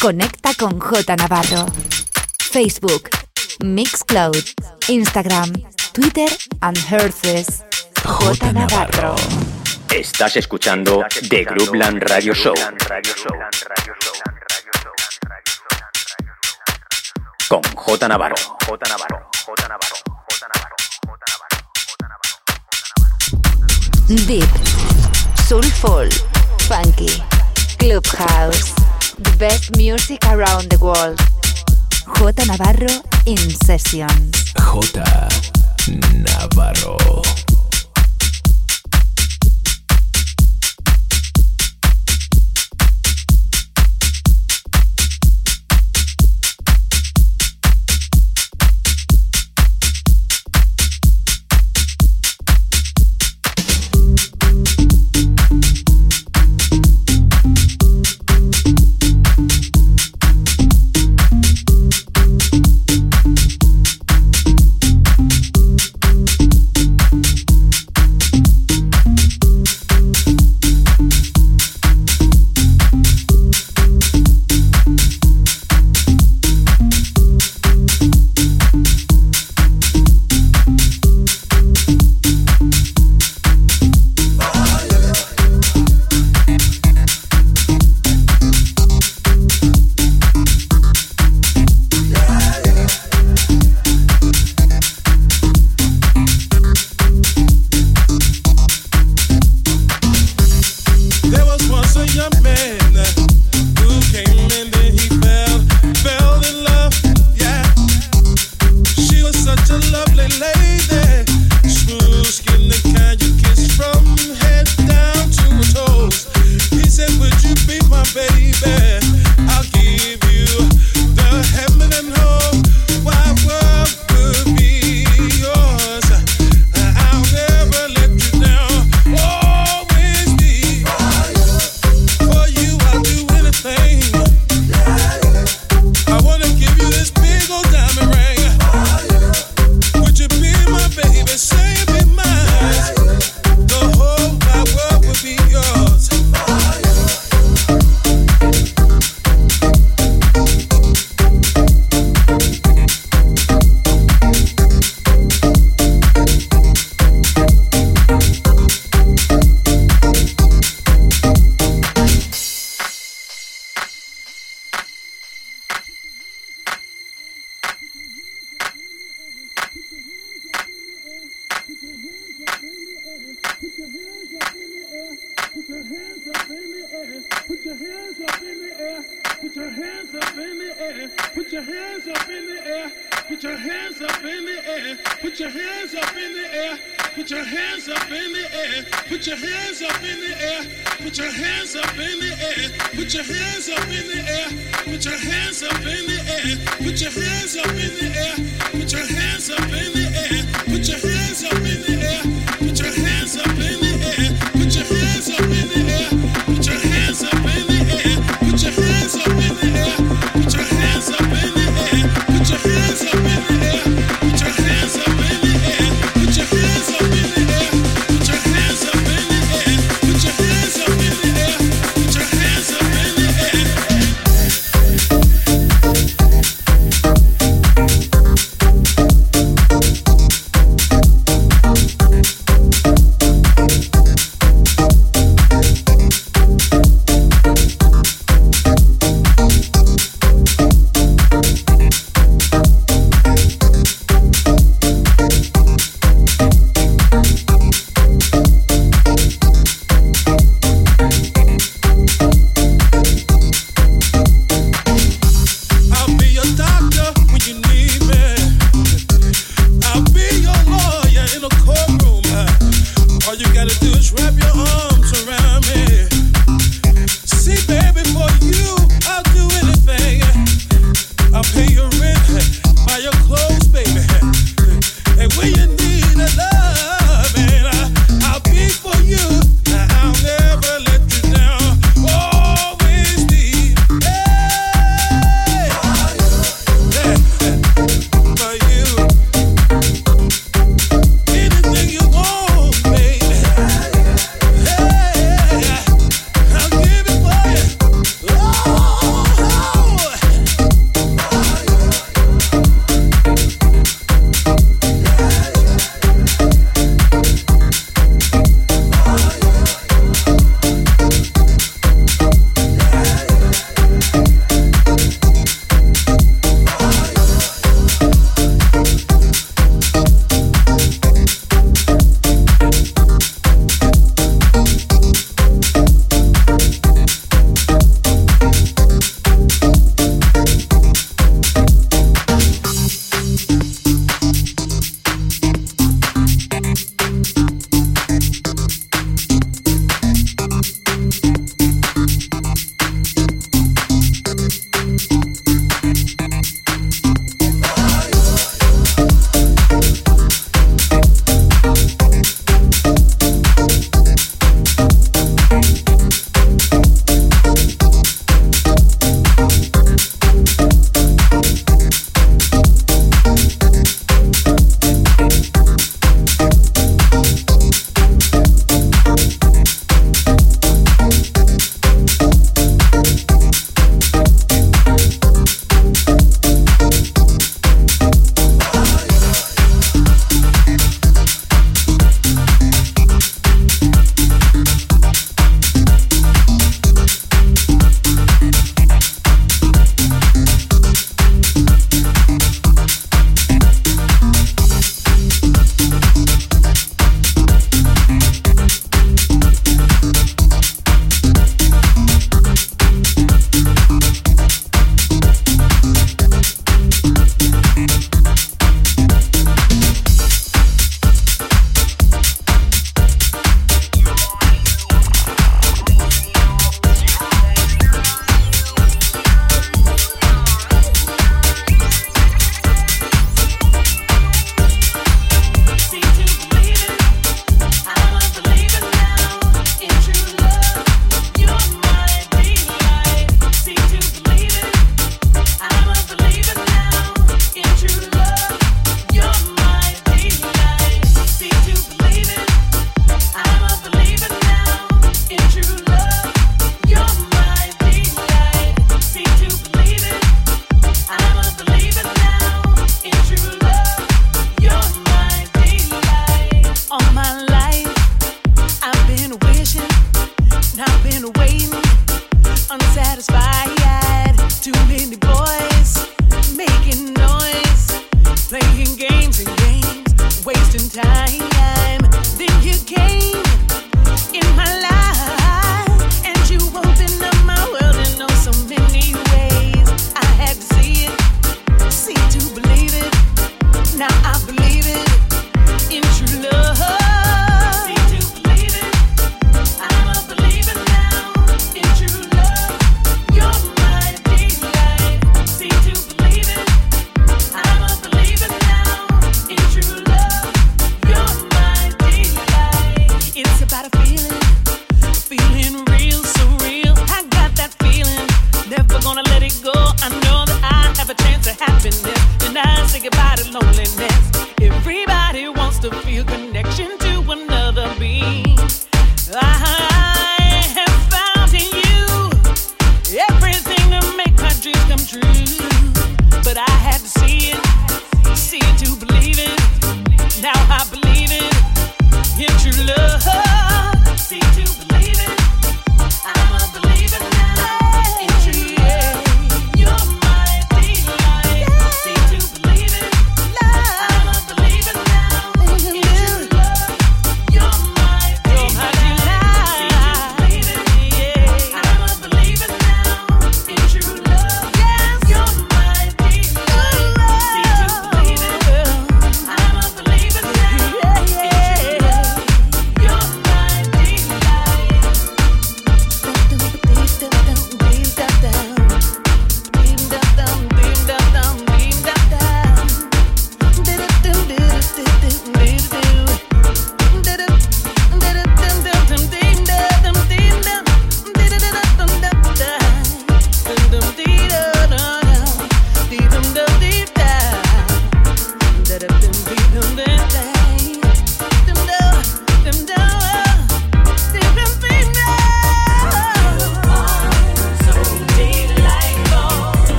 Conecta con J Navarro. Facebook, Mixcloud, Instagram, Twitter and Herces. J Navarro. Estás escuchando The Groupland Radio Show. Con J Navarro. J Navarro. J Navarro. J Navarro. Deep, soulful, funky, clubhouse, the best music around the world. J Navarro in sessions. J Navarro.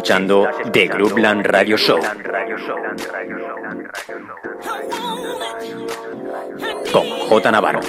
Escuchando The Groupland Radio Show con J Navarro.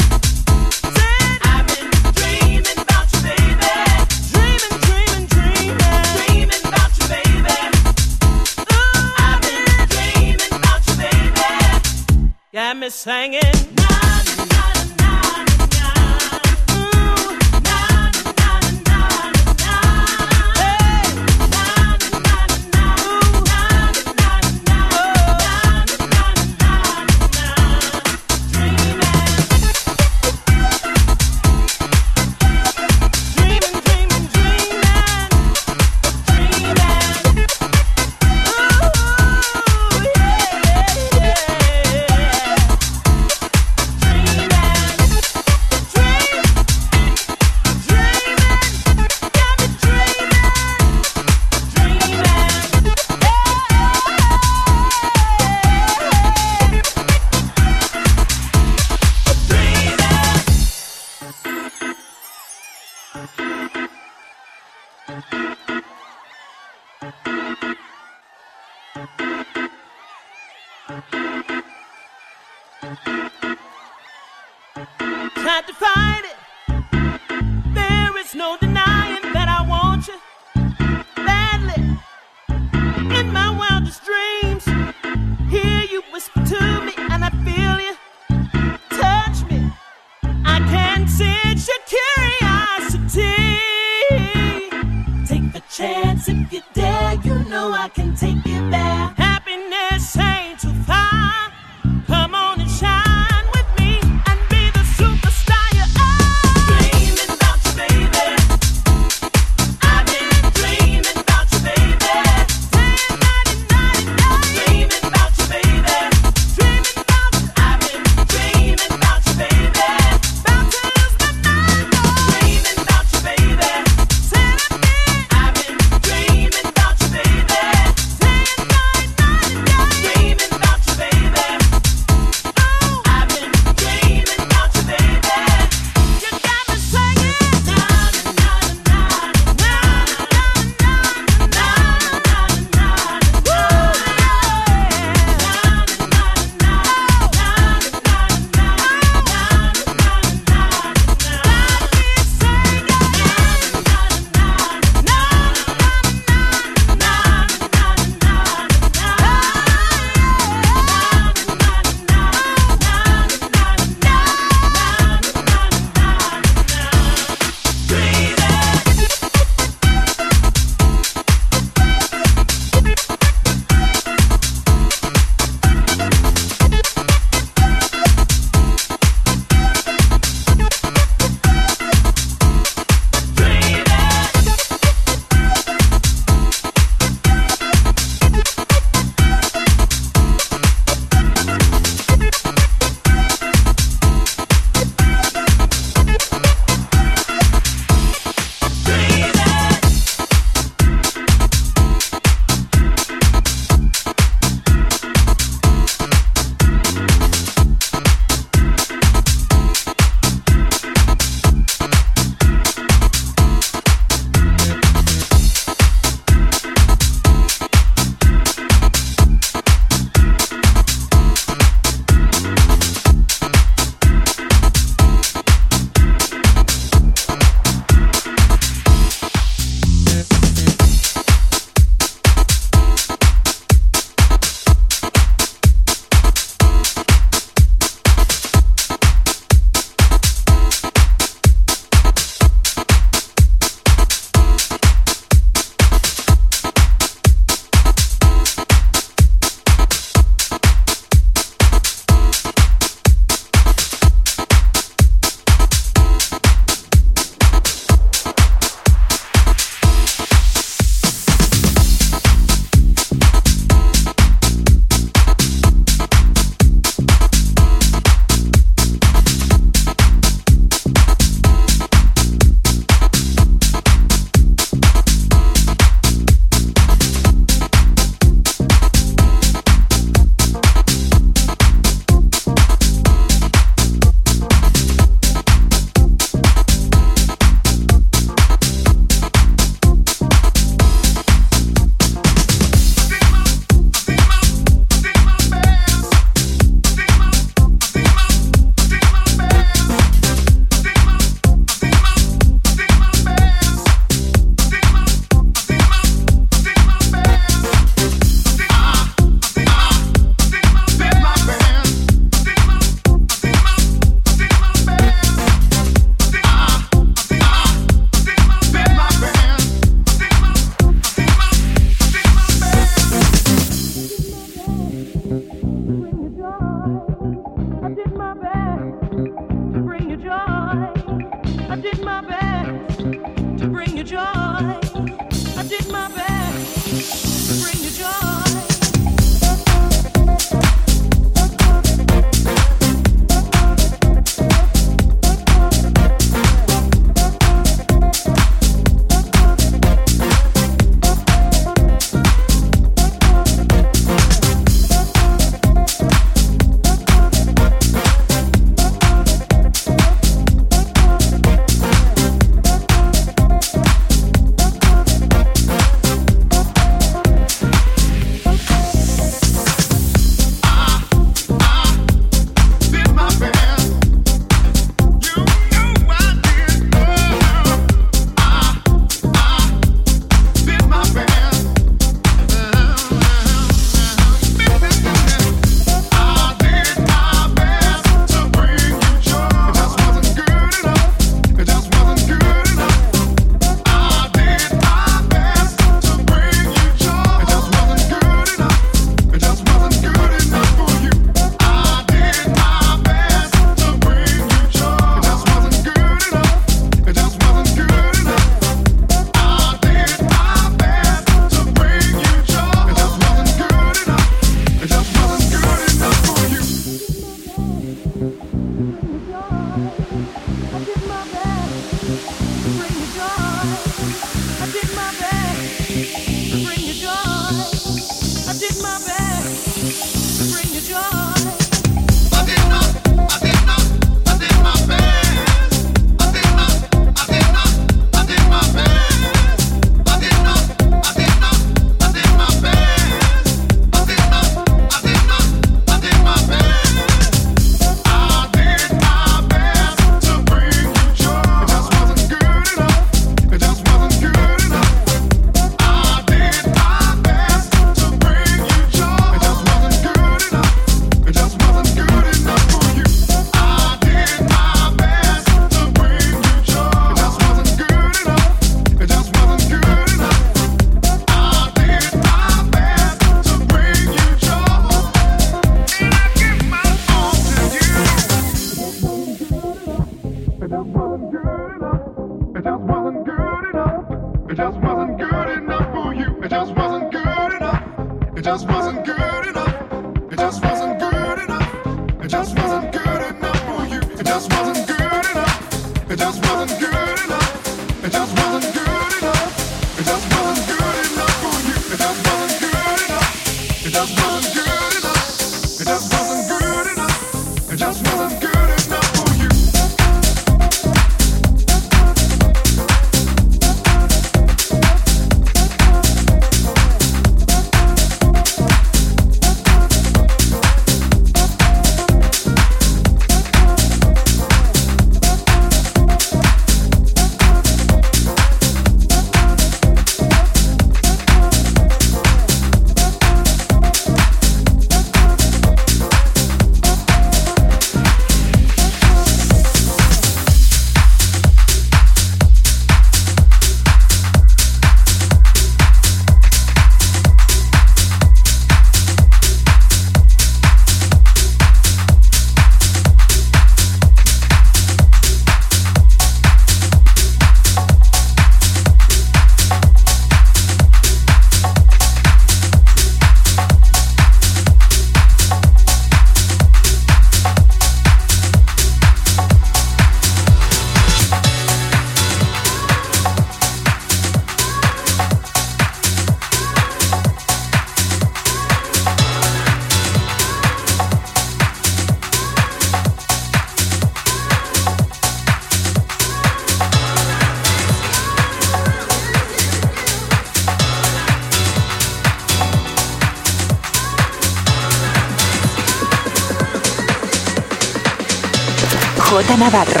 Navarro.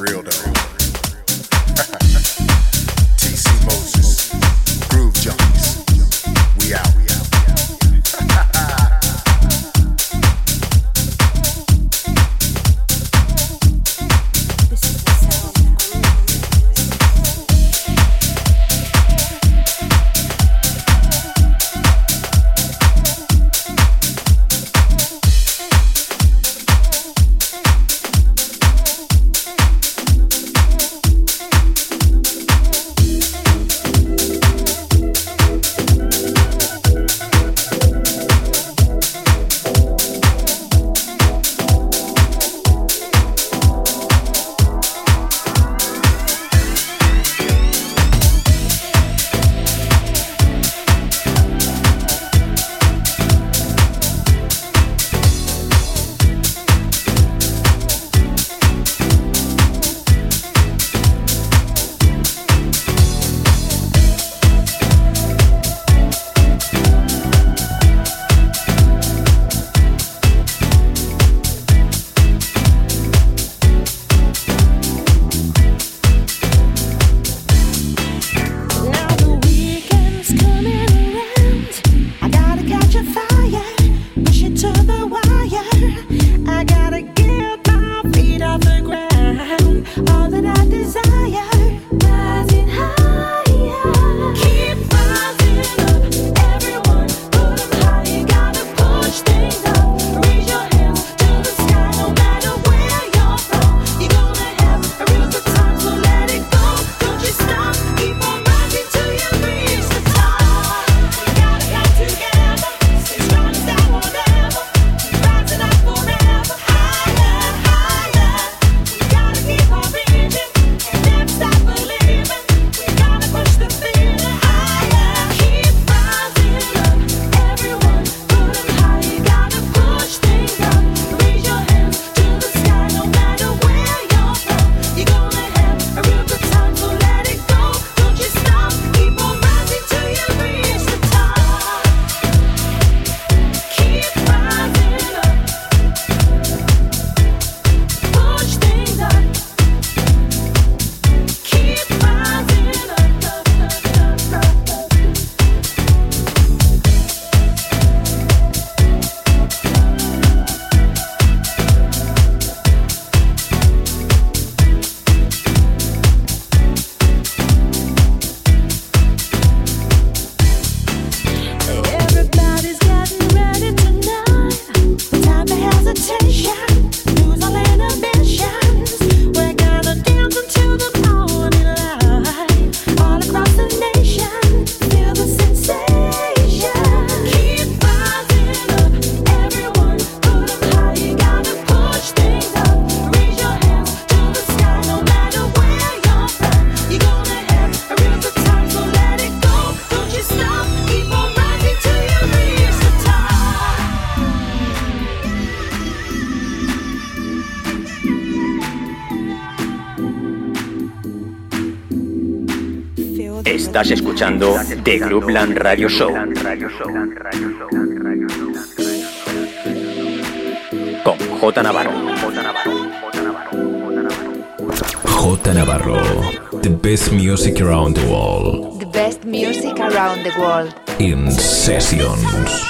real. escuchando The Groupland Radio Show. Con J Navarro. J Navarro. The best music around the world. The best music around the world. In sessions.